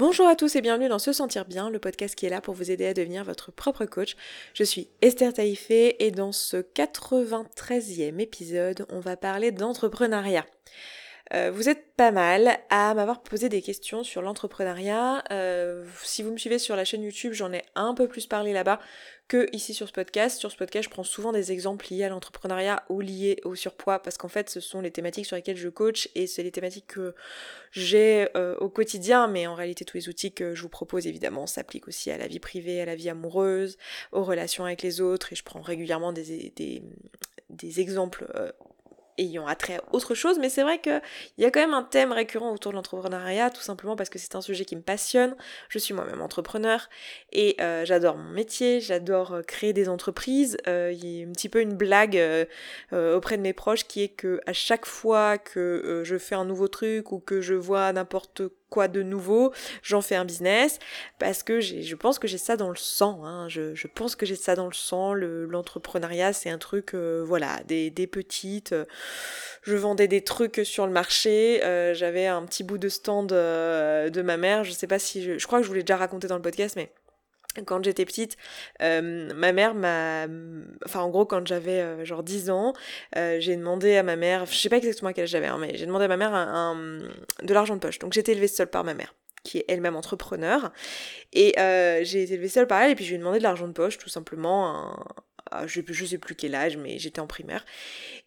Bonjour à tous et bienvenue dans Se Sentir Bien, le podcast qui est là pour vous aider à devenir votre propre coach. Je suis Esther Taïfé et dans ce 93e épisode, on va parler d'entrepreneuriat. Euh, vous êtes pas mal à m'avoir posé des questions sur l'entrepreneuriat. Euh, si vous me suivez sur la chaîne YouTube, j'en ai un peu plus parlé là-bas que ici sur ce podcast. Sur ce podcast, je prends souvent des exemples liés à l'entrepreneuriat ou liés au surpoids parce qu'en fait, ce sont les thématiques sur lesquelles je coach et c'est les thématiques que j'ai euh, au quotidien. Mais en réalité, tous les outils que je vous propose, évidemment, s'appliquent aussi à la vie privée, à la vie amoureuse, aux relations avec les autres et je prends régulièrement des, des, des exemples ayant attrait à autre chose, mais c'est vrai qu'il y a quand même un thème récurrent autour de l'entrepreneuriat, tout simplement parce que c'est un sujet qui me passionne. Je suis moi-même entrepreneur et euh, j'adore mon métier, j'adore euh, créer des entreprises. Euh, il y a un petit peu une blague auprès de mes proches qui est que à chaque fois que je fais un nouveau truc ou que je vois n'importe quoi de nouveau, j'en fais un business parce que je pense que j'ai ça dans le sang. Hein. Je, pense que j'ai ça dans le sang. L'entrepreneuriat, c'est un truc, euh, voilà, des, des petites. Euh, je vendais des trucs sur le marché. Euh, j'avais un petit bout de stand de ma mère. Je sais pas si je, je crois que je vous l'ai déjà raconté dans le podcast, mais quand j'étais petite, ma mère m'a... Enfin, en gros, quand j'avais genre 10 ans, j'ai demandé à ma mère... Je sais pas exactement à quel âge j'avais, hein, mais j'ai demandé à ma mère un, de l'argent de poche. Donc j'étais élevée seule par ma mère qui est elle-même entrepreneur. Et j'ai été élevée seule par elle, et puis je lui ai demandé de l'argent de poche, tout simplement. je, je sais plus quel âge, mais j'étais en primaire.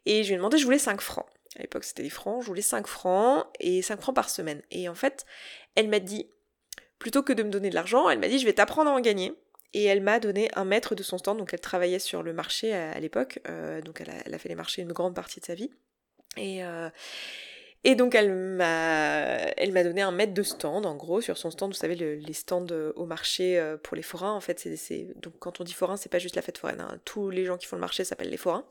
Et je lui ai demandé, je voulais 5 francs. À l'époque, c'était des francs. Je voulais 5 francs, et 5 francs par semaine. Et en fait, elle m'a dit, plutôt que de me donner de l'argent, elle m'a dit je vais t'apprendre à en gagner. Et elle m'a donné un mètre de son stand, donc elle travaillait sur le marché à, l'époque, euh, donc elle a, fait les marchés une grande partie de sa vie. Et, euh, et donc elle m'a, elle m'a donné un mètre de stand, en gros, sur son stand, vous savez, les stands euh, au marché euh, pour les forains, en fait, c'est, donc quand on dit forain, c'est pas juste la fête foraine, hein. tous les gens qui font le marché s'appellent les forains.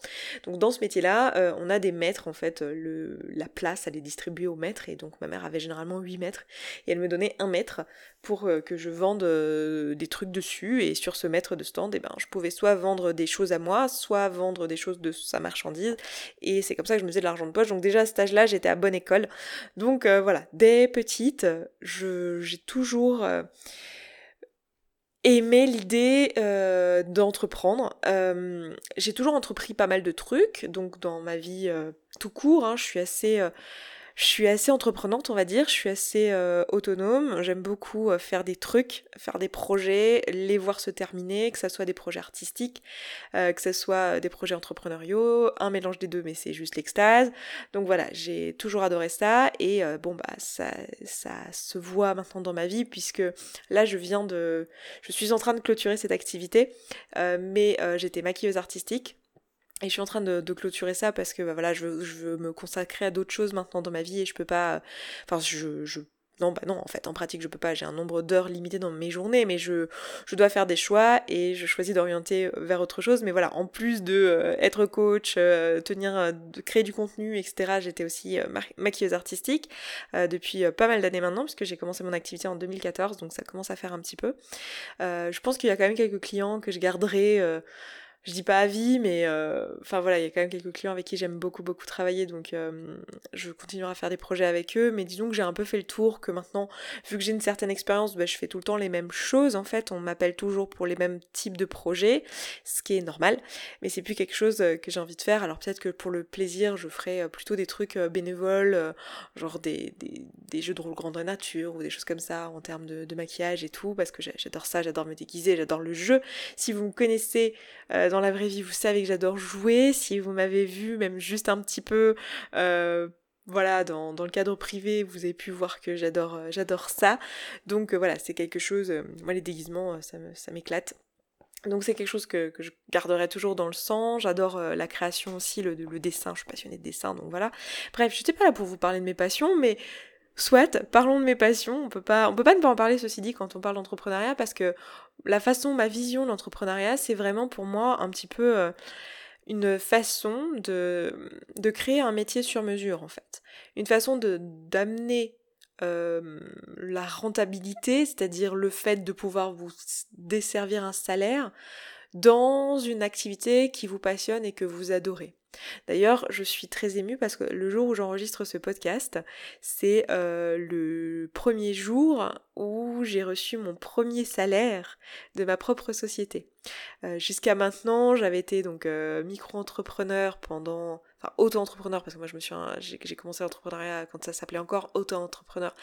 Donc dans ce métier-là, euh, on a des mètres, en fait, la place, elle est distribuée au mètre, et donc ma mère avait généralement 8 mètres, et elle me donnait un mètre pour que je vende des trucs dessus, et sur ce mètre de stand, eh ben, je pouvais soit vendre des choses à moi, soit vendre des choses de sa marchandise, et c'est comme ça que je me faisais de l'argent de poche. Donc déjà à cet âge-là, j'étais à bonne Donc euh, voilà, dès petite, j'ai toujours euh, aimé l'idée euh, d'entreprendre. j'ai toujours entrepris pas mal de trucs, donc dans ma vie tout court, hein, je suis assez je suis assez entreprenante, on va dire. Je suis assez euh, autonome. J'aime beaucoup euh, faire des trucs, faire des projets, les voir se terminer, que ce soit des projets artistiques, euh, que ce soit des projets entrepreneuriaux, un mélange des deux, mais c'est juste l'extase. Donc voilà, j'ai toujours adoré ça. Et bon, bah, ça, ça se voit maintenant dans ma vie, puisque là, je viens de. Je suis en train de clôturer cette activité, mais j'étais maquilleuse artistique. Et je suis en train de, clôturer ça parce que bah, voilà, je veux, je veux me consacrer à d'autres choses maintenant dans ma vie et je peux pas. Enfin, je, je non, bah non, en fait, en pratique, je peux pas. J'ai un nombre d'heures limité dans mes journées, mais je, je dois faire des choix et je choisis d'orienter euh, vers autre chose. Mais voilà, en plus de euh, être coach, euh, tenir, de créer du contenu, etc., j'étais aussi maquilleuse artistique depuis pas mal d'années maintenant, puisque j'ai commencé mon activité en 2014, donc ça commence à faire un petit peu. je pense qu'il y a quand même quelques clients que je garderai je dis pas à vie, mais euh, enfin voilà, il y a quand même quelques clients avec qui j'aime beaucoup beaucoup travailler, donc euh, je continuerai à faire des projets avec eux. Mais disons que j'ai un peu fait le tour, que maintenant, vu que j'ai une certaine expérience, bah, je fais tout le temps les mêmes choses. En fait, on m'appelle toujours pour les mêmes types de projets, ce qui est normal. Mais c'est plus quelque chose euh, que j'ai envie de faire. Alors peut-être que pour le plaisir, je ferai plutôt des trucs bénévoles, genre des, des, des, jeux de rôle grandeur nature ou des choses comme ça en termes de, de maquillage et tout, parce que j'adore ça, j'adore me déguiser, j'adore le jeu. Si vous me connaissez dans la vraie vie, vous savez que j'adore jouer. Si vous m'avez vu, même juste un petit peu, euh, voilà, dans, le cadre privé, vous avez pu voir que j'adore, euh, j'adore ça. Donc euh, voilà, c'est quelque chose. moi, les déguisements, ça, m'éclate. Donc c'est quelque chose que, je garderai toujours dans le sang. J'adore la création aussi, le, dessin. Je suis passionnée de dessin, donc voilà. Bref, je n'étais pas là pour vous parler de mes passions, mais Soit, parlons de mes passions. On peut pas, on peut pas ne pas en parler, ceci dit, quand on parle d'entrepreneuriat, parce que la façon, ma vision de l'entrepreneuriat, c'est vraiment pour moi un petit peu euh, une façon de, de créer un métier sur mesure, en fait. Une façon de d'amener euh, la rentabilité, c'est-à-dire le fait de pouvoir vous desservir un salaire dans une activité qui vous passionne et que vous adorez. D'ailleurs, je suis très émue parce que le jour où j'enregistre ce podcast, c'est euh, le premier jour où j'ai reçu mon premier salaire de ma propre société. Euh, jusqu'à maintenant, j'avais été donc euh, micro-entrepreneur pendant enfin auto-entrepreneur parce que moi je me suis j'ai commencé l'entrepreneuriat quand ça s'appelait encore auto-entrepreneur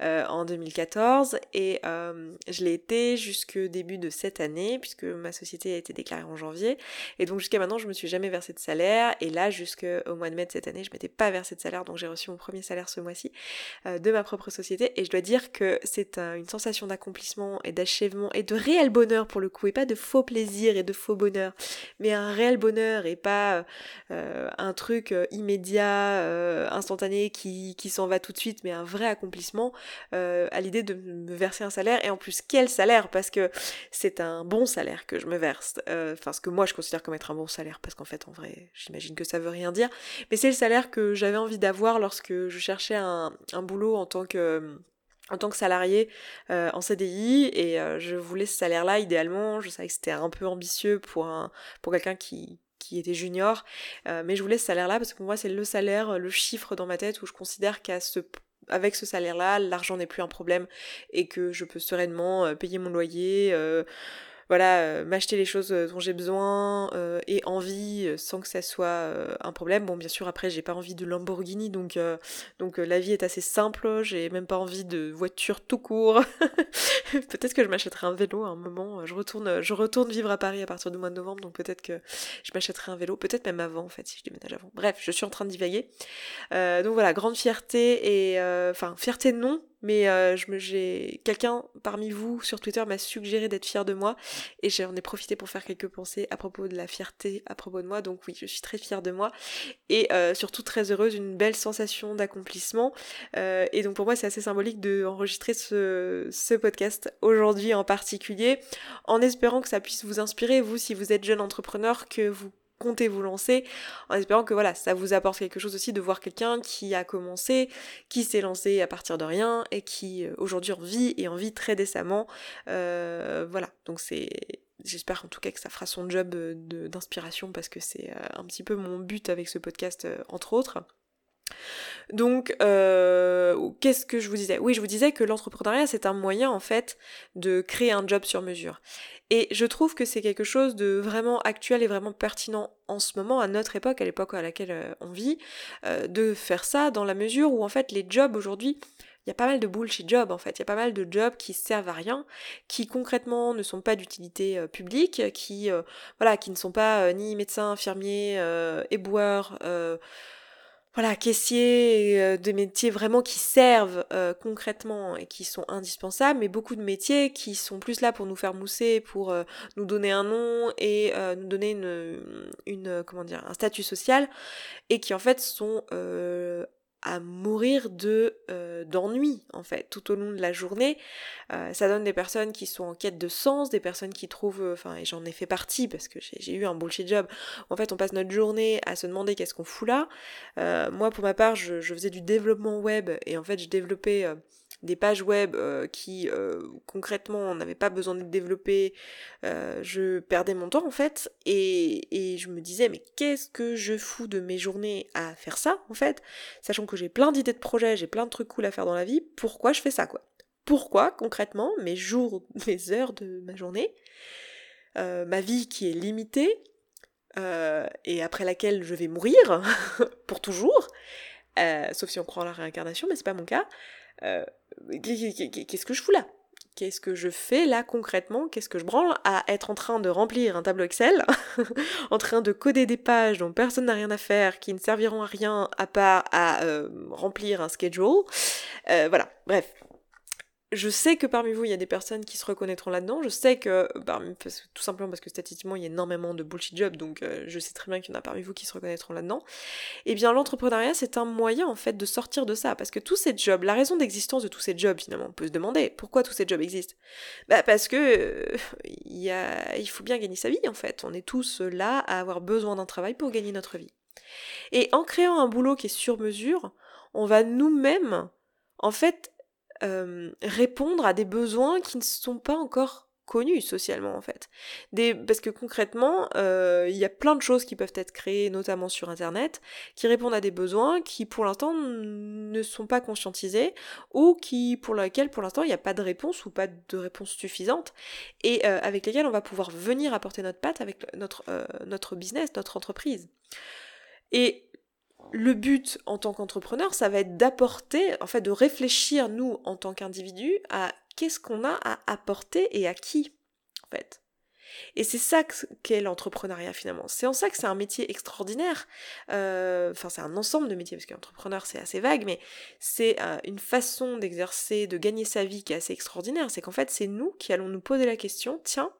euh, en 2014 et euh, je l'ai été jusque début de cette année puisque ma société a été déclarée en janvier. Et donc jusqu'à maintenant je me suis jamais versé de salaire. Et là jusqu'au mois de mai de cette année je m'étais pas versé de salaire. Donc j'ai reçu mon premier salaire ce mois-ci euh, de ma propre société. Et je dois dire que c'est une sensation d'accomplissement et d'achèvement et de réel bonheur pour le coup et pas de faux plaisir et de faux bonheur mais un réel bonheur et pas un truc truc euh, immédiat, euh, instantané, qui, s'en va tout de suite, mais un vrai accomplissement euh, à l'idée de me verser un salaire. Et en plus, quel salaire? Parce que c'est un bon salaire que je me verse. Enfin, ce que moi je considère comme être un bon salaire, parce qu'en fait, en vrai, j'imagine que ça veut rien dire. Mais c'est le salaire que j'avais envie d'avoir lorsque je cherchais un, boulot en tant que salarié en CDI et je voulais ce salaire-là idéalement. Je savais que c'était un peu ambitieux pour pour quelqu'un qui qui était junior, euh, mais je voulais ce salaire-là parce que pour moi c'est le salaire, le chiffre dans ma tête où je considère qu'à ce avec ce salaire-là, l'argent n'est plus un problème et que je peux sereinement euh, payer mon loyer, euh, voilà, euh, m'acheter les choses euh, dont j'ai besoin euh, et envie sans que ça soit un problème. Bon, bien sûr, après, j'ai pas envie de Lamborghini, donc, donc la vie est assez simple. J'ai même pas envie de voiture tout court. peut-être que je m'achèterai un vélo à un moment. Je retourne, je retourne vivre à Paris à partir du mois de novembre, donc peut-être que je m'achèterai un vélo. Peut-être même avant, en fait, si je déménage avant. Bref, je suis en train de divaguer. donc voilà, grande fierté et enfin fierté non, mais euh, j'ai quelqu'un parmi vous sur Twitter m'a suggéré d'être fière de moi et j'en ai profité pour faire quelques pensées à propos de la fierté à propos de moi. Donc oui, je suis très fière de moi et euh, surtout très heureuse, une belle sensation d'accomplissement. Euh, et donc pour moi, c'est assez symbolique de enregistrer ce, ce podcast aujourd'hui en particulier, en espérant que ça puisse vous inspirer vous si vous êtes jeune entrepreneur, que vous comptez vous lancer, en espérant que voilà, ça vous apporte quelque chose aussi de voir quelqu'un qui a commencé, qui s'est lancé à partir de rien et qui euh, aujourd'hui en vit et en vit très décemment. Euh, voilà, donc c'est J'espère en tout cas que ça fera son job euh, d'inspiration parce que c'est un petit peu mon but avec ce podcast entre autres. Donc, euh, qu'est-ce que je vous disais? Oui, je vous disais que l'entrepreneuriat, c'est un moyen, en fait, de créer un job sur mesure. Et je trouve que c'est quelque chose de vraiment actuel et vraiment pertinent en ce moment, à notre époque, à l'époque à laquelle euh, on vit, euh, de faire ça dans la mesure où, en fait, les jobs aujourd'hui, il y a pas mal de bullshit jobs en fait, il y a pas mal de jobs qui servent à rien, qui concrètement ne sont pas d'utilité publique, qui voilà, qui ne sont pas ni médecins, infirmiers, éboueurs, voilà, caissiers, euh, des métiers vraiment qui servent euh, concrètement et qui sont indispensables, mais beaucoup de métiers qui sont plus là pour nous faire mousser, pour euh, nous donner un nom et nous donner une, une, comment dire, un statut social, et qui en fait sont à mourir de euh, d'ennui en fait tout au long de la journée. Euh, ça donne des personnes qui sont en quête de sens, des personnes qui trouvent, euh, enfin et j'en ai fait partie parce que j'ai eu un bullshit job. En fait on passe notre journée à se demander qu'est-ce qu'on fout là. moi pour ma part je, je, faisais du développement web et en fait je développais des pages web euh, qui euh, concrètement n'avaient pas besoin d'être développées, euh, je perdais mon temps en fait et, je me disais mais qu'est-ce que je fous de mes journées à faire ça en fait, sachant que j'ai plein d'idées de projets, j'ai plein de trucs cool à faire dans la vie, pourquoi je fais ça quoi? Pourquoi concrètement mes jours, mes heures de ma journée, ma vie qui est limitée et après laquelle je vais mourir pour toujours, sauf si on croit en la réincarnation, mais c'est pas mon cas. Euh, qu'est-ce que je fous là? Qu'est-ce que je fais là concrètement? Qu'est-ce que je branle à être en train de remplir un tableau Excel, en train de coder des pages dont personne n'a rien à faire, qui ne serviront à rien à part à euh, remplir un schedule? Euh, Voilà, bref, je sais que parmi vous, il y a des personnes qui se reconnaîtront là-dedans. Je sais que, tout simplement parce que statistiquement, il y a énormément de bullshit jobs, donc euh, je sais très bien qu'il y en a parmi vous qui se reconnaîtront là-dedans. Eh bien, l'entrepreneuriat, c'est un moyen, en fait, de sortir de ça. Parce que tous ces jobs, la raison d'existence de tous ces jobs, finalement, on peut se demander pourquoi tous ces jobs existent? Bah, parce que euh, il, faut bien gagner sa vie, en fait. On est tous là à avoir besoin d'un travail pour gagner notre vie. Et en créant un boulot qui est sur mesure, on va nous-mêmes, en fait, euh, répondre à des besoins qui ne sont pas encore connu socialement en fait. Des, parce que concrètement, euh, il y a plein de choses qui peuvent être créées, notamment sur Internet, qui répondent à des besoins qui pour l'instant ne sont pas conscientisés ou qui pour lesquels pour l'instant il n'y a pas de réponse ou pas de réponse suffisante et euh, avec lesquels on va pouvoir venir apporter notre patte avec notre, euh, notre business, notre entreprise. Et le but en tant qu'entrepreneur, ça va être d'apporter, en fait, de réfléchir, nous, en tant qu'individus, à qu'est-ce qu'on a à apporter et à qui, en fait. Et c'est ça qu'est l'entrepreneuriat finalement. C'est en ça que c'est un métier extraordinaire. Euh, enfin, c'est un ensemble de métiers, parce qu'entrepreneur c'est assez vague, mais c'est euh, une façon d'exercer, de gagner sa vie qui est assez extraordinaire. C'est qu'en fait, c'est nous qui allons nous poser la question, tiens,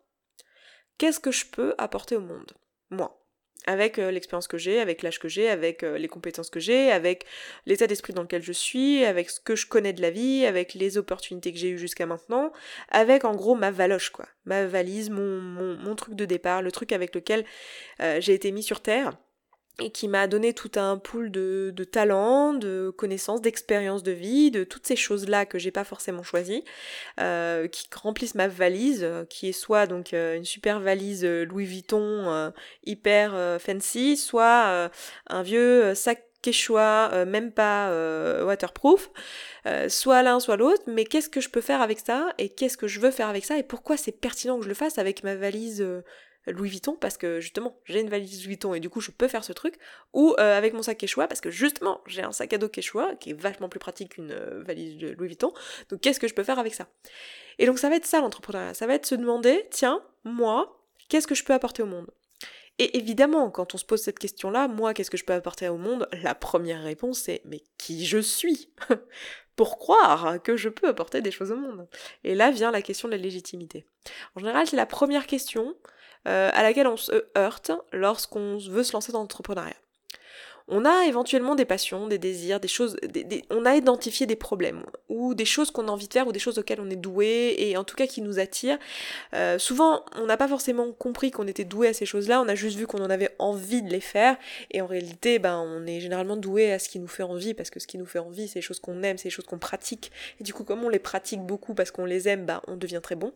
qu'est-ce que je peux apporter au monde? Moi avec euh, l'expérience que j'ai, avec l'âge que j'ai, avec euh, les compétences que j'ai, avec l'état d'esprit dans lequel je suis, avec ce que je connais de la vie, avec les opportunités que j'ai eues jusqu'à maintenant, avec en gros ma valoche quoi, ma valise, mon, truc de départ, le truc avec lequel euh, j'ai été mis sur terre et qui m'a donné tout un pool de, de talents, de connaissances, d'expériences de vie, de toutes ces choses-là que j'ai pas forcément choisies, euh, qui remplissent ma valise, euh, qui est soit donc euh, une super valise Louis Vuitton hyper fancy, soit un vieux sac Quechua, même pas waterproof, soit l'un, soit l'autre, mais qu'est-ce que je peux faire avec ça, et qu'est-ce que je veux faire avec ça, et pourquoi c'est pertinent que je le fasse avec ma valise Louis Vuitton parce que justement j'ai une valise Louis Vuitton et du coup je peux faire ce truc. Ou euh, avec mon sac Quechua parce que justement j'ai un sac à dos Quechua qui est vachement plus pratique qu'une euh, valise de Louis Vuitton. Donc qu'est-ce que je peux faire avec ça? Et donc ça va être ça l'entrepreneuriat. Ça va être se demander tiens moi qu'est-ce que je peux apporter au monde? Et évidemment, quand on se pose cette question-là, moi, qu'est-ce que je peux apporter au monde? La première réponse c'est mais qui je suis? Pour croire que je peux apporter des choses au monde. Et là vient la question de la légitimité. En général, c'est la première question euh, à laquelle on se heurte lorsqu'on veut se lancer dans l'entrepreneuriat. On a éventuellement des passions, des désirs, des choses, on a identifié des problèmes ou des choses qu'on a envie de faire ou des choses auxquelles on est doué et en tout cas qui nous attirent. Euh, souvent, on n'a pas forcément compris qu'on était doué à ces choses-là, on a juste vu qu'on en avait envie de les faire et en réalité, ben, on est généralement doué à ce qui nous fait envie parce que ce qui nous fait envie, c'est les choses qu'on aime, c'est les choses qu'on pratique et du coup, comme on les pratique beaucoup parce qu'on les aime, ben, on devient très bon.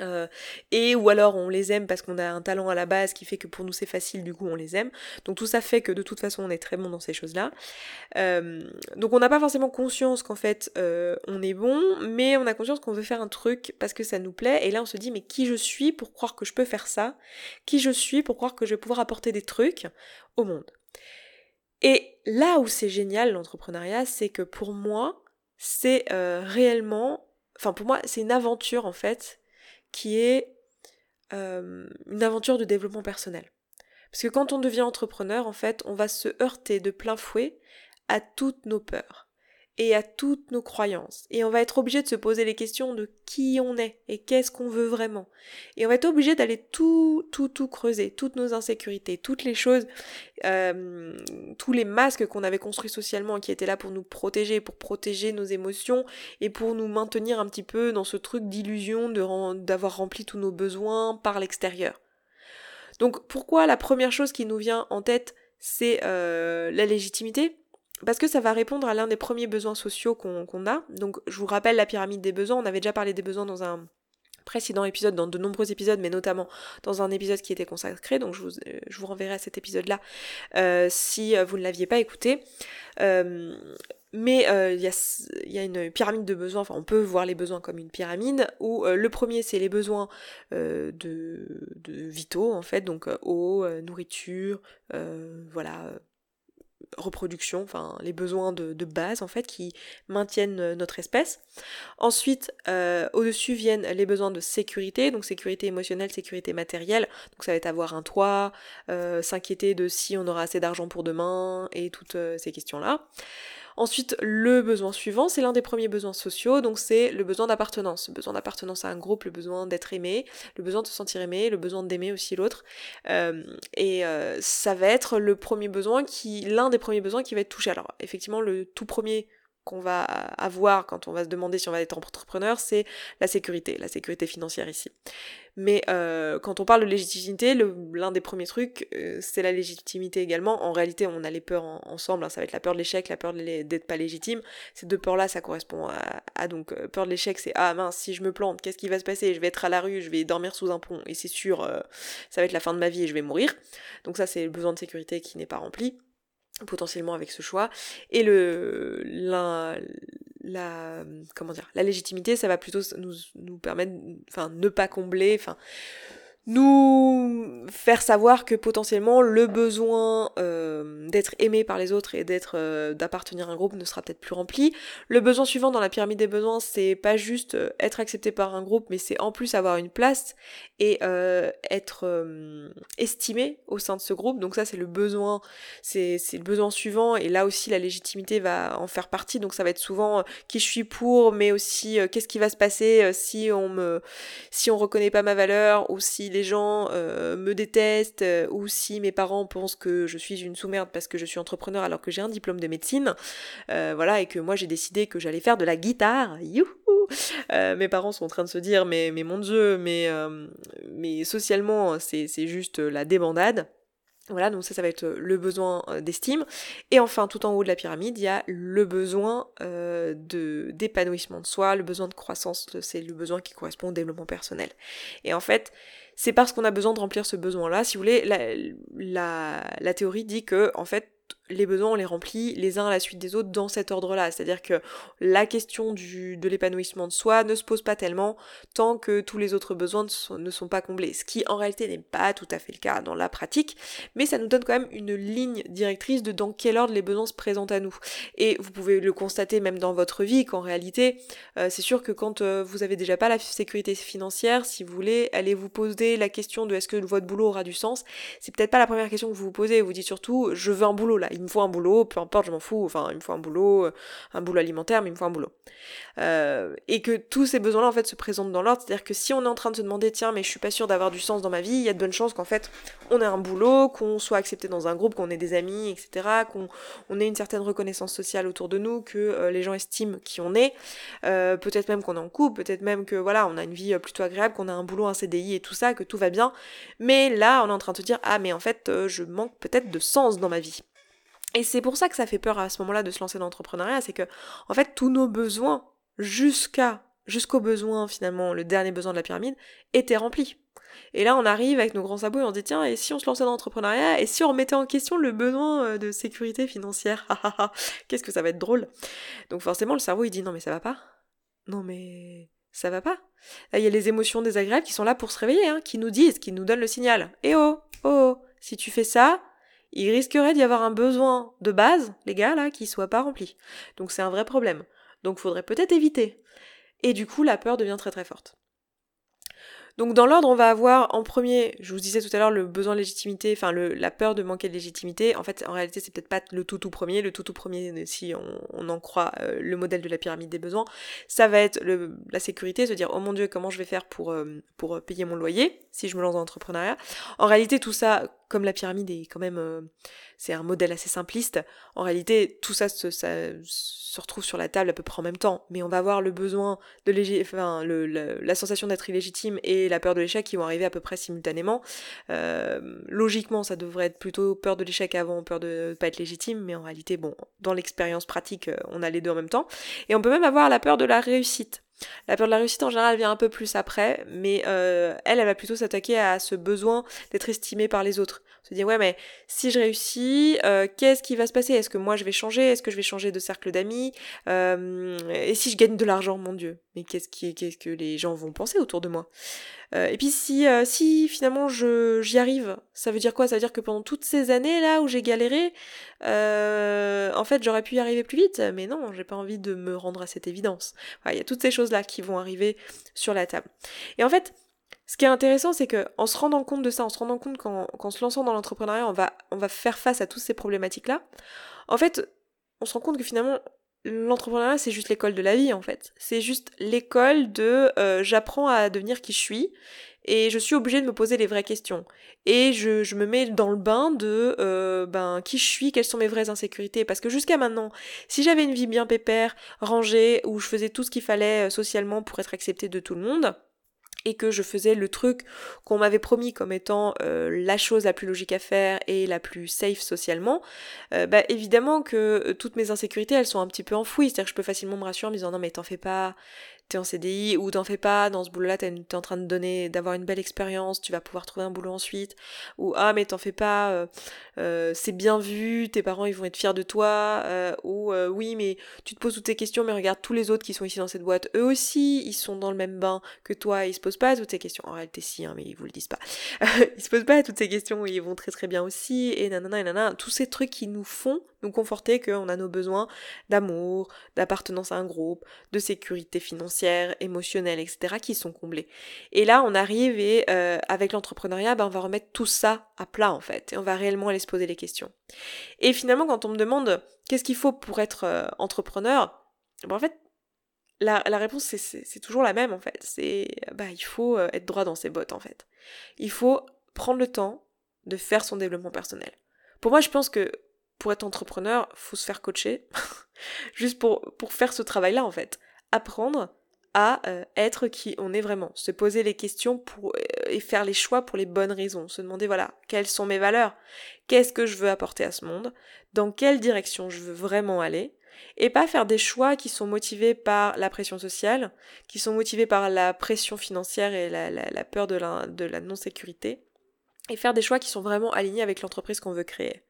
Euh, et ou alors on les aime parce qu'on a un talent à la base qui fait que pour nous c'est facile, du coup on les aime. Donc tout ça fait que de toute façon on est très bon dans ces choses-là. Euh, donc on n'a pas forcément conscience qu'en fait euh, on est bon, mais on a conscience qu'on veut faire un truc parce que ça nous plaît. Et là on se dit mais qui je suis pour croire que je peux faire ça? Qui je suis pour croire que je vais pouvoir apporter des trucs au monde? Et là où c'est génial l'entrepreneuriat, c'est que pour moi c'est réellement, enfin pour moi c'est une aventure en fait qui est euh, une aventure de développement personnel. Parce que quand on devient entrepreneur, en fait, on va se heurter de plein fouet à toutes nos peurs et à toutes nos croyances. Et on va être obligé de se poser les questions de qui on est et qu'est-ce qu'on veut vraiment. Et on va être obligé d'aller tout, tout, tout creuser, toutes nos insécurités, toutes les choses, euh, tous les masques qu'on avait construits socialement qui étaient là pour nous protéger, pour protéger nos émotions et pour nous maintenir un petit peu dans ce truc d'illusion d'avoir rempli tous nos besoins par l'extérieur. Donc pourquoi la première chose qui nous vient en tête c'est euh, la légitimité? Parce que ça va répondre à l'un des premiers besoins sociaux qu'on a. Donc je vous rappelle la pyramide des besoins, on avait déjà parlé des besoins dans un précédent épisode, dans de nombreux épisodes, mais notamment dans un épisode qui était consacré, donc je vous, euh, je vous renverrai à cet épisode-là euh, si euh, vous ne l'aviez pas écouté. mais il y, a, une pyramide de besoins, enfin on peut voir les besoins comme une pyramide, où le premier c'est les besoins de, de, vitaux en fait, donc eau, nourriture, voilà, reproduction, enfin les besoins de, base en fait qui maintiennent euh, notre espèce. Ensuite, euh, au-dessus viennent les besoins de sécurité, donc sécurité émotionnelle, sécurité matérielle. Donc ça va être avoir un toit, euh, s'inquiéter de si on aura assez d'argent pour demain et toutes ces questions-là. Ensuite, le besoin suivant, c'est l'un des premiers besoins sociaux, donc c'est le besoin d'appartenance. Le besoin d'appartenance à un groupe, le besoin d'être aimé, le besoin de se sentir aimé, le besoin d'aimer aussi l'autre. Euh, et euh, ça va être le premier besoin qui, l'un des premiers besoins qui va être touché. Alors effectivement, le tout premier qu'on va avoir quand on va se demander si on va être entrepreneur, c'est la sécurité, la sécurité financière ici. Mais euh, quand on parle de légitimité, l'un des premiers trucs, euh, c'est la légitimité également. En réalité, on a les peurs ensemble, hein. ça va être la peur de l'échec, la peur d'être pas légitime. Ces deux peurs-là, ça correspond à, donc euh, peur de l'échec, c'est ah mince, si je me plante, qu'est-ce qui va se passer? Je vais être à la rue, je vais dormir sous un pont, et c'est sûr, ça va être la fin de ma vie et je vais mourir. Donc ça, c'est le besoin de sécurité qui n'est pas rempli potentiellement avec ce choix et le la, la comment dire la légitimité ça va plutôt nous, nous permettre enfin ne pas combler enfin nous faire savoir que potentiellement le besoin euh, d'être aimé par les autres et d'être euh, d'appartenir à un groupe ne sera peut-être plus rempli. Le besoin suivant dans la pyramide des besoins, c'est pas juste euh, être accepté par un groupe, mais c'est en plus avoir une place et être estimé au sein de ce groupe. Donc ça c'est le besoin, c'est le besoin suivant et là aussi la légitimité va en faire partie. Donc ça va être souvent qui je suis pour, mais aussi qu'est-ce qui va se passer si on me si on reconnaît pas ma valeur ou si les gens euh, me détestent euh, ou si mes parents pensent que je suis une sous-merde parce que je suis entrepreneur alors que j'ai un diplôme de médecine, euh, voilà, et que moi j'ai décidé que j'allais faire de la guitare, youhou Mes parents sont en train de se dire mais, mais mon dieu, mais, mais socialement c'est juste la débandade. Voilà, donc ça, ça va être le besoin d'estime. Et enfin, tout en haut de la pyramide, il y a le besoin d'épanouissement de soi, le besoin de croissance, c'est le besoin qui correspond au développement personnel. Et en fait, c'est parce qu'on a besoin de remplir ce besoin-là. Si vous voulez, la, la, la théorie dit que, en fait, les besoins, on les remplit les uns à la suite des autres dans cet ordre-là. C'est-à-dire que la question du, de l'épanouissement de soi ne se pose pas tellement tant que tous les autres besoins ne sont, pas comblés. Ce qui en réalité n'est pas tout à fait le cas dans la pratique, mais ça nous donne quand même une ligne directrice de dans quel ordre les besoins se présentent à nous. Et vous pouvez le constater même dans votre vie qu'en réalité, euh, c'est sûr que quand euh, vous avez déjà pas la sécurité financière, si vous voulez, allez vous poser la question de est-ce que votre boulot aura du sens, c'est peut-être pas la première question que vous vous posez. Vous dites surtout, je veux un boulot là il me faut un boulot, peu importe, je m'en fous, enfin, il me faut un boulot, euh, un boulot alimentaire, mais il me faut un boulot. Euh, et que tous ces besoins-là, en fait, se présentent dans l'ordre, c'est-à-dire que si on est en train de se demander, tiens, mais je suis pas sûre d'avoir du sens dans ma vie, il y a de bonnes chances qu'en fait, on ait un boulot, qu'on soit accepté dans un groupe, qu'on ait des amis, etc., qu'on on ait une certaine reconnaissance sociale autour de nous, que euh, les gens estiment qui on est, peut-être même qu'on est en couple, peut-être même que, voilà, on a une vie plutôt agréable, qu'on a un boulot, un CDI et tout ça, que tout va bien, mais là, on est en train de se dire, ah, mais en fait, je manque peut-être de sens dans ma vie. Et c'est pour ça que ça fait peur à ce moment-là de se lancer dans l'entrepreneuriat, c'est que en fait tous nos besoins jusqu'à jusqu'au besoin finalement, le dernier besoin de la pyramide, étaient remplis. Et là, on arrive avec nos grands sabots et on dit tiens, et si on se lançait dans l'entrepreneuriat, et si on remettait en question le besoin euh, de sécurité financière? Qu'est-ce que ça va être drôle Donc forcément, le cerveau, il dit non mais ça va pas. Non mais ça va pas. Là, il y a les émotions désagréables qui sont là pour se réveiller, hein, qui nous disent, qui nous donnent le signal. Eh oh, oh, oh si tu fais ça, il risquerait d'y avoir un besoin de base, les gars, là, qui soit pas rempli. Donc c'est un vrai problème. Donc faudrait peut-être éviter. Et du coup, la peur devient très très forte. Donc dans l'ordre, on va avoir en premier, je vous disais tout à l'heure, le besoin de légitimité, enfin la peur de manquer de légitimité. En fait, en réalité, c'est peut-être pas le tout tout premier. Le tout tout premier, si on, en croit euh, le modèle de la pyramide des besoins, ça va être la sécurité, se dire oh mon dieu, comment je vais faire pour euh, pour payer mon loyer si je me lance dans l'entrepreneuriat. En réalité, tout ça, comme la pyramide est quand même, euh, c'est un modèle assez simpliste. En réalité, tout ça se, se retrouve sur la table à peu près en même temps. Mais on va avoir le besoin de légitime, enfin, la sensation d'être illégitime et la peur de l'échec qui vont arriver à peu près simultanément. Euh, logiquement, ça devrait être plutôt peur de l'échec avant peur de pas être légitime, mais en réalité, bon, dans l'expérience pratique, euh, on a les deux en même temps. Et on peut même avoir la peur de la réussite. La peur de la réussite en général vient un peu plus après, mais euh, elle, elle va plutôt s'attaquer à ce besoin d'être estimée par les autres. Se dire ouais mais si je réussis, euh, qu'est-ce qui va se passer? Est-ce que moi je vais changer? Est-ce que je vais changer de cercle d'amis? Euh, Et si je gagne de l'argent, mon Dieu Qu'est-ce que les gens vont penser autour de moi? Euh, Et puis si, si finalement je j'y arrive, ça veut dire quoi? Ça veut dire que pendant toutes ces années là où j'ai galéré, en fait j'aurais pu y arriver plus vite. Mais non, j'ai pas envie de me rendre à cette évidence. Il y a toutes ces choses là qui vont arriver sur la table. Et en fait ce qui est intéressant, c'est que en se rendant compte de ça, en se rendant compte qu'en se lançant dans l'entrepreneuriat, on va, on va faire face à toutes ces problématiques-là, en fait, on se rend compte que finalement, l'entrepreneuriat, c'est juste l'école de la vie, en fait. C'est juste l'école de euh, j'apprends à devenir qui je suis, et je suis obligée de me poser les vraies questions. Et je, je me mets dans le bain de euh, ben qui je suis, quelles sont mes vraies insécurités. Parce que jusqu'à maintenant, si j'avais une vie bien pépère, rangée, où je faisais tout ce qu'il fallait euh, socialement pour être acceptée de tout le monde, et que je faisais le truc qu'on m'avait promis comme étant euh, la chose la plus logique à faire et la plus safe socialement, euh, bah évidemment que toutes mes insécurités elles sont un petit peu enfouies, c'est-à-dire que je peux facilement me rassurer en me disant non mais t'en fais pas, t'es en CDI ou t'en fais pas, dans ce boulot-là t'es en train de donner, d'avoir une belle expérience, tu vas pouvoir trouver un boulot ensuite, ou ah mais t'en fais pas, euh, euh, c'est bien vu, tes parents ils vont être fiers de toi, euh, ou oui mais tu te poses toutes tes questions mais regarde tous les autres qui sont ici dans cette boîte, eux aussi ils sont dans le même bain que toi, ils se posent pas toutes ces questions, en réalité si hein, mais ils vous le disent pas, ils se posent pas toutes ces questions, ils vont très très bien aussi, et nanana et nanana, tous ces trucs qui nous font nous conforter qu'on a nos besoins d'amour, d'appartenance à un groupe, de sécurité financière, émotionnelle, etc. qui sont comblés. Et là, on arrive et euh, avec l'entrepreneuriat, ben, on va remettre tout ça à plat en fait, et on va réellement aller se poser les questions. Et finalement, quand on me demande qu'est-ce qu'il faut pour être euh, entrepreneur, ben, en fait, la, la réponse c'est toujours la même en fait. C'est bah il faut euh, être droit dans ses bottes en fait. Il faut prendre le temps de faire son développement personnel. Pour moi, je pense que pour être entrepreneur, faut se faire coacher. Juste pour, pour faire ce travail-là, en fait. Apprendre à euh, être qui on est vraiment. Se poser les questions pour, euh, et faire les choix pour les bonnes raisons. Se demander, voilà, quelles sont mes valeurs? Qu'est-ce que je veux apporter à ce monde? Dans quelle direction je veux vraiment aller? Et pas faire des choix qui sont motivés par la pression sociale, qui sont motivés par la pression financière et la, peur de la non-sécurité, et faire des choix qui sont vraiment alignés avec l'entreprise qu'on veut créer.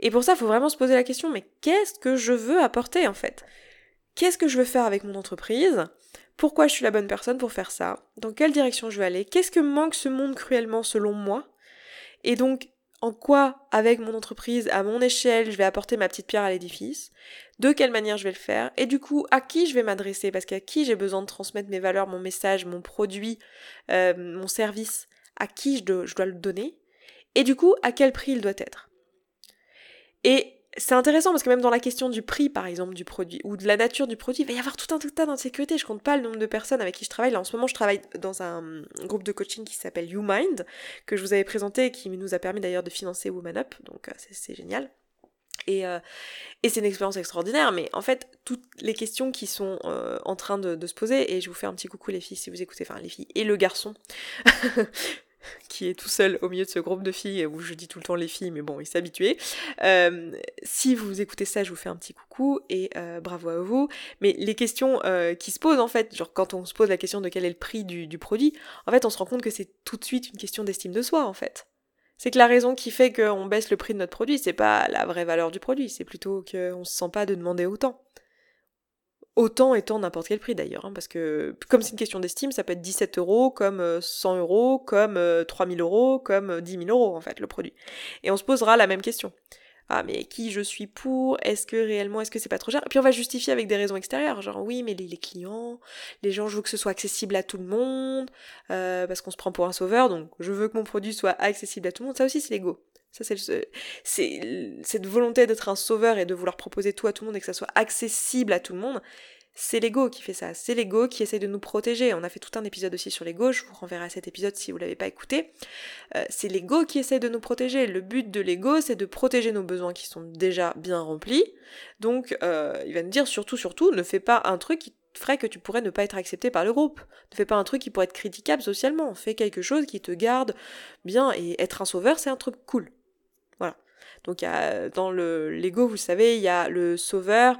Et pour ça, il faut vraiment se poser la question, mais qu'est-ce que je veux apporter en fait? Qu'est-ce que je veux faire avec mon entreprise? Pourquoi je suis la bonne personne pour faire ça? Dans quelle direction je veux aller? Qu'est-ce que manque ce monde cruellement selon moi? Et donc, en quoi, avec mon entreprise, à mon échelle, je vais apporter ma petite pierre à l'édifice, de quelle manière je vais le faire, et du coup, à qui je vais m'adresser, parce qu'à qui j'ai besoin de transmettre mes valeurs, mon message, mon produit, euh, mon service, à qui je je dois le donner, et du coup, à quel prix il doit être? Et c'est intéressant parce que même dans la question du prix, par exemple, du produit, ou de la nature du produit, il va y avoir tout un tas d'insécurité. Je compte pas le nombre de personnes avec qui je travaille. Là, en ce moment, je travaille dans un groupe de coaching qui s'appelle YouMind, que je vous avais présenté et qui nous a permis d'ailleurs de financer Woman Up. Donc, euh, c'est génial. Et, euh, et c'est une expérience extraordinaire, mais en fait, toutes les questions qui sont euh, en train de, de, se poser, et je vous fais un petit coucou les filles si vous écoutez, enfin les filles et le garçon, qui est tout seul au milieu de ce groupe de filles, où je dis tout le temps les filles, mais bon, il s'est habitué. Euh, si vous écoutez ça, je vous fais un petit coucou et euh, bravo à vous. Mais les questions euh, qui se posent, en fait, genre quand on se pose la question de quel est le prix du, du produit, en fait, on se rend compte que c'est tout de suite une question d'estime de soi, en fait. C'est que la raison qui fait qu'on baisse le prix de notre produit, c'est pas la vraie valeur du produit, c'est plutôt qu'on se sent pas de demander autant. Autant étant n'importe quel prix d'ailleurs, hein, parce que comme c'est une question d'estime, ça peut être 17 euros, comme 100 euh, euros, comme 3000 euh, euros, comme 10 euh, 000 euros en fait le produit. Et on se posera la même question. Ah mais qui je suis pour? Est-ce que réellement, est-ce que c'est pas trop cher? Et puis on va justifier avec des raisons extérieures, genre oui mais les, clients, les gens je veux que ce soit accessible à tout le monde, parce qu'on se prend pour un sauveur, donc je veux que mon produit soit accessible à tout le monde, ça aussi c'est l'ego. Ça, c'est, cette volonté d'être un sauveur et de vouloir proposer tout à tout le monde et que ça soit accessible à tout le monde. C'est l'ego qui fait ça. C'est l'ego qui essaie de nous protéger. On a fait tout un épisode aussi sur l'ego. Je vous renverrai à cet épisode si vous l'avez pas écouté. Euh, c'est l'ego qui essaie de nous protéger. Le but de l'ego, c'est de protéger nos besoins qui sont déjà bien remplis. Donc, euh, il va nous dire surtout, surtout, ne fais pas un truc qui ferait que tu pourrais ne pas être accepté par le groupe. Ne fais pas un truc qui pourrait être critiquable socialement. Fais quelque chose qui te garde bien. Et être un sauveur, c'est un truc cool. Donc dans le l'ego, vous savez, il y a le sauveur,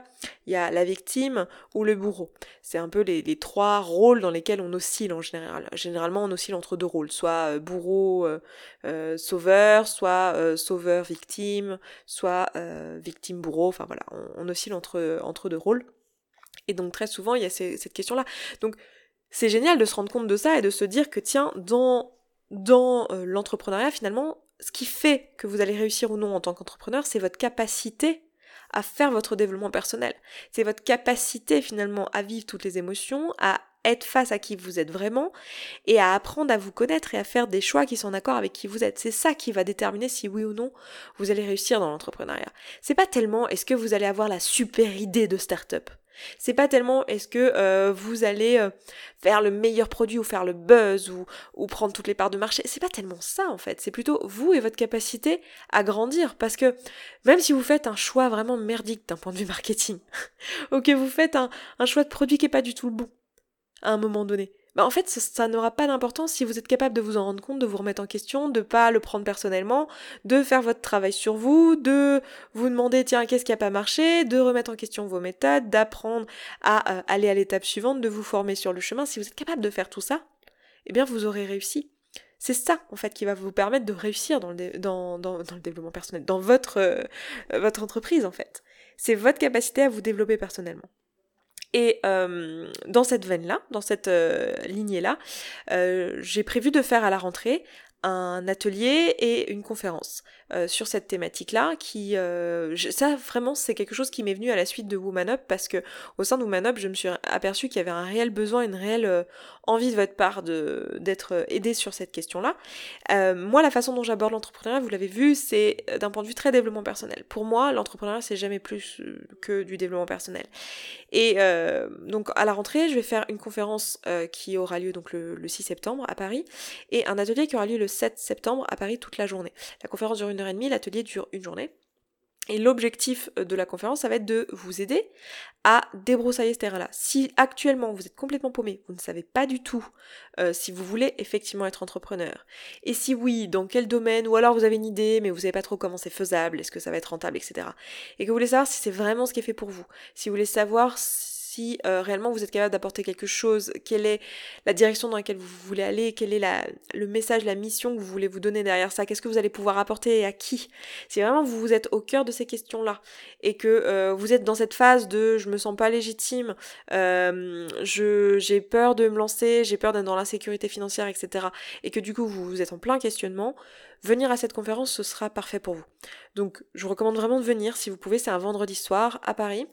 il y a la victime ou le bourreau. C'est un peu les, trois rôles dans lesquels on oscille en général. Généralement, on oscille entre deux rôles, soit euh, bourreau, euh, euh, sauveur, soit sauveur victime, soit victime bourreau. Enfin voilà, on, oscille entre entre deux rôles. Et donc très souvent, il y a cette question-là. Donc c'est génial de se rendre compte de ça et de se dire que tiens, dans dans l'entrepreneuriat, finalement, ce qui fait que vous allez réussir ou non en tant qu'entrepreneur, c'est votre capacité à faire votre développement personnel. C'est votre capacité finalement à vivre toutes les émotions, à être face à qui vous êtes vraiment et à apprendre à vous connaître et à faire des choix qui sont en accord avec qui vous êtes. C'est ça qui va déterminer si oui ou non vous allez réussir dans l'entrepreneuriat. C'est pas tellement est-ce que vous allez avoir la super idée de start-up. C'est pas tellement est-ce que euh, vous allez euh, faire le meilleur produit ou faire le buzz ou, ou prendre toutes les parts de marché. C'est pas tellement ça en fait. C'est plutôt vous et votre capacité à grandir. Parce que même si vous faites un choix vraiment merdique d'un point de vue marketing, ou que vous faites un, un choix de produit qui est pas du tout le bon à un moment donné, bah en fait ça, n'aura pas d'importance si vous êtes capable de vous en rendre compte, de vous remettre en question, de pas le prendre personnellement, de faire votre travail sur vous, de vous demander tiens qu'est-ce qui a pas marché, de remettre en question vos méthodes, d'apprendre à euh, aller à l'étape suivante, de vous former sur le chemin. Si vous êtes capable de faire tout ça, eh bien vous aurez réussi. C'est ça, en fait, qui va vous permettre de réussir dans le, dans, dans, le développement personnel, dans votre, euh, votre entreprise, en fait. C'est votre capacité à vous développer personnellement. Et euh, dans cette veine-là, dans cette euh, lignée-là, euh, j'ai prévu de faire à la rentrée un atelier et une conférence sur cette thématique-là. Qui, ça vraiment, c'est quelque chose qui m'est venu à la suite de Woman Up parce que au sein de Woman Up, je me suis aperçu qu'il y avait un réel besoin, une réelle envie de votre part d'être aidé sur cette question-là. moi, la façon dont j'aborde l'entrepreneuriat, vous l'avez vu, c'est d'un point de vue très développement personnel. Pour moi, l'entrepreneuriat, c'est jamais plus que du développement personnel. Et donc à la rentrée, je vais faire une conférence qui aura lieu donc le, le 6 septembre à Paris et un atelier qui aura lieu le 7 septembre à Paris toute la journée. La conférence dure une heure et demie, l'atelier dure une journée. Et l'objectif euh, de la conférence, ça va être de vous aider à débroussailler ce terrain-là. Si actuellement vous êtes complètement paumé, vous ne savez pas du tout euh, si vous voulez effectivement être entrepreneur, et si oui, dans quel domaine, ou alors vous avez une idée, mais vous savez pas trop comment c'est faisable, est-ce que ça va être rentable, etc. Et que vous voulez savoir si c'est vraiment ce qui est fait pour vous, si vous voulez savoir euh, réellement vous êtes capable d'apporter quelque chose, quelle est la direction dans laquelle vous voulez aller, quel est le message, la mission que vous voulez vous donner derrière ça, qu'est-ce que vous allez pouvoir apporter et à qui? Si vraiment vous vous êtes au cœur de ces questions-là et que euh, vous êtes dans cette phase de je me sens pas légitime, euh, je j'ai peur de me lancer, j'ai peur d'être dans l'insécurité financière, etc. Et que du coup vous, vous êtes en plein questionnement, venir à cette conférence ce sera parfait pour vous. Donc je vous recommande vraiment de venir si vous pouvez, c'est un vendredi soir à Paris.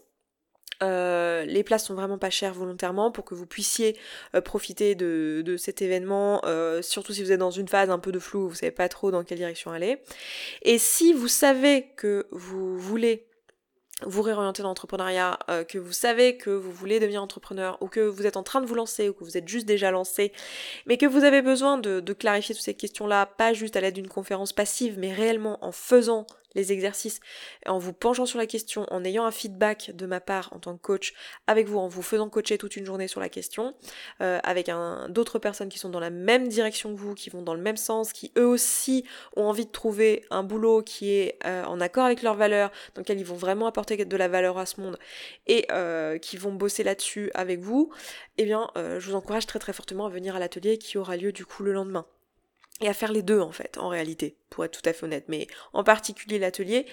Euh, les places sont vraiment pas chères volontairement pour que vous puissiez euh, profiter de, cet événement, euh, surtout si vous êtes dans une phase un peu de flou, vous savez pas trop dans quelle direction aller. Et si vous savez que vous voulez vous réorienter dans l'entrepreneuriat, que vous savez que vous voulez devenir entrepreneur ou que vous êtes en train de vous lancer ou que vous êtes juste déjà lancé, mais que vous avez besoin de, de clarifier toutes ces questions-là, pas juste à l'aide d'une conférence passive, mais réellement en faisant les exercices, en vous penchant sur la question, en ayant un feedback de ma part en tant que coach avec vous, en vous faisant coacher toute une journée sur la question, euh, avec d'autres personnes qui sont dans la même direction que vous, qui vont dans le même sens, qui eux aussi ont envie de trouver un boulot qui est euh, en accord avec leurs valeurs, dans lequel ils vont vraiment apporter de la valeur à ce monde et euh, qui vont bosser là-dessus avec vous, eh bien je vous encourage très très fortement à venir à l'atelier qui aura lieu du coup le lendemain et à faire les deux en fait en réalité pour être tout à fait honnête mais en particulier l'atelier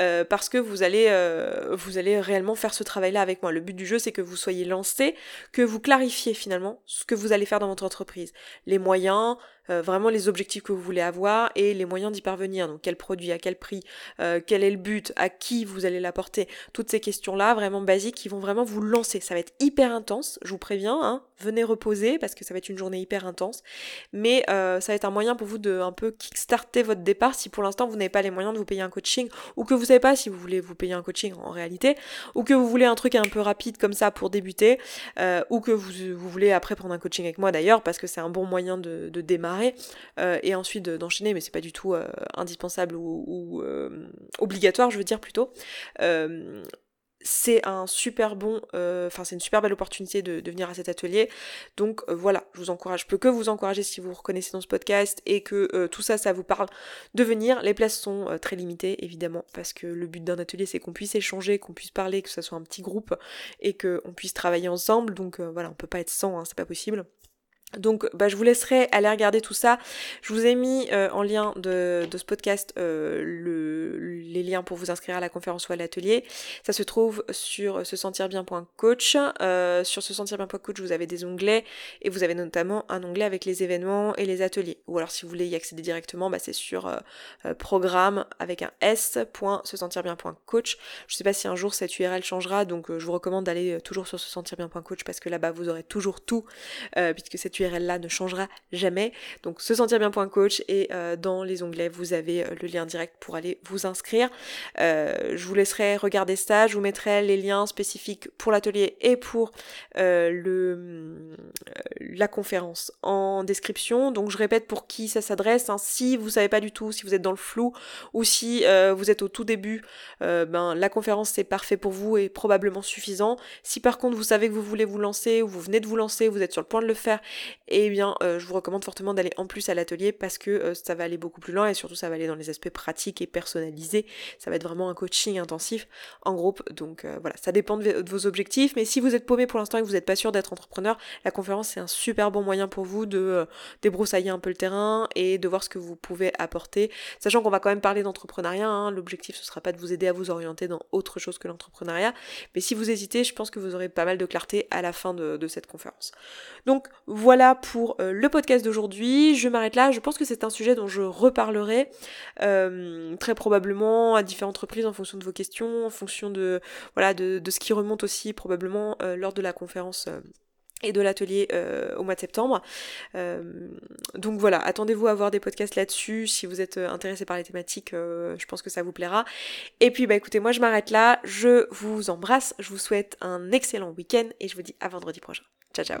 euh, parce que vous allez euh, vous allez réellement faire ce travail là avec moi le but du jeu c'est que vous soyez lancé que vous clarifiez finalement ce que vous allez faire dans votre entreprise les moyens euh, vraiment les objectifs que vous voulez avoir et les moyens d'y parvenir. Donc quel produit, à quel prix, euh, quel est le but, à qui vous allez l'apporter. Toutes ces questions-là, vraiment basiques, qui vont vraiment vous lancer. Ça va être hyper intense, je vous préviens. Hein. Venez reposer parce que ça va être une journée hyper intense. Mais euh, ça va être un moyen pour vous de un peu kickstarter votre départ si pour l'instant vous n'avez pas les moyens de vous payer un coaching ou que vous savez pas si vous voulez vous payer un coaching en réalité ou que vous voulez un truc un peu rapide comme ça pour débuter ou que vous, vous voulez après prendre un coaching avec moi d'ailleurs parce que c'est un bon moyen de, démarrer euh, et ensuite d'enchaîner, mais c'est pas du tout euh, indispensable ou, euh, obligatoire, je veux dire plutôt c'est un super bon, enfin c'est une super belle opportunité de, venir à cet atelier. Donc voilà, je vous encourage, je peux que vous encourager si vous reconnaissez dans ce podcast et que tout ça, ça vous parle de venir. Les places sont très limitées évidemment parce que le but d'un atelier c'est qu'on puisse échanger, qu'on puisse parler, que ce soit un petit groupe et qu'on puisse travailler ensemble. Donc voilà, on peut pas être sans, hein, c'est pas possible. Donc bah, je vous laisserai aller regarder tout ça. Je vous ai mis euh, en lien de, ce podcast euh, le, les liens pour vous inscrire à la conférence ou à l'atelier. Ça se trouve sur se sentir bien.coach. Euh, sur se sentir bien.coach vous avez des onglets et vous avez notamment un onglet avec les événements et les ateliers. Ou alors si vous voulez y accéder directement, bah, c'est sur euh, programme avec un s.se sentir bien.coach. Je sais pas si un jour cette URL changera donc je vous recommande d'aller toujours sur se sentir bien.coach parce que là-bas vous aurez toujours tout puisque cette cette URL là ne changera jamais. Donc se sentir bien.coach et dans les onglets vous avez le lien direct pour aller vous inscrire. je vous laisserai regarder ça, je vous mettrai les liens spécifiques pour l'atelier et pour le, la conférence en description. Donc je répète pour qui ça s'adresse. Hein. Si vous savez pas du tout, si vous êtes dans le flou ou si vous êtes au tout début, ben la conférence c'est parfait pour vous et probablement suffisant. Si par contre vous savez que vous voulez vous lancer ou vous venez de vous lancer, vous êtes sur le point de le faire, eh bien euh, je vous recommande fortement d'aller en plus à l'atelier parce que euh, ça va aller beaucoup plus loin et surtout ça va aller dans les aspects pratiques et personnalisés. Ça va être vraiment un coaching intensif en groupe. Donc euh, voilà, ça dépend de, vos objectifs. Mais si vous êtes paumé pour l'instant et que vous n'êtes pas sûr d'être entrepreneur, la conférence c'est un super bon moyen pour vous de débroussailler un peu le terrain et de voir ce que vous pouvez apporter. Sachant qu'on va quand même parler d'entrepreneuriat, hein. l'objectif ce sera pas de vous aider à vous orienter dans autre chose que l'entrepreneuriat. Mais si vous hésitez, je pense que vous aurez pas mal de clarté à la fin de, cette conférence. Donc voilà pour euh, le podcast d'aujourd'hui. Je m'arrête là. Je pense que c'est un sujet dont je reparlerai euh, très probablement à différentes reprises en fonction de vos questions, en fonction de voilà de, ce qui remonte aussi probablement euh, lors de la conférence et de l'atelier au mois de septembre. Donc voilà, attendez-vous à voir des podcasts là-dessus. Si vous êtes intéressé par les thématiques, je pense que ça vous plaira. Et puis bah écoutez, moi je m'arrête là. Je vous embrasse, je vous souhaite un excellent week-end et je vous dis à vendredi prochain. Ciao ciao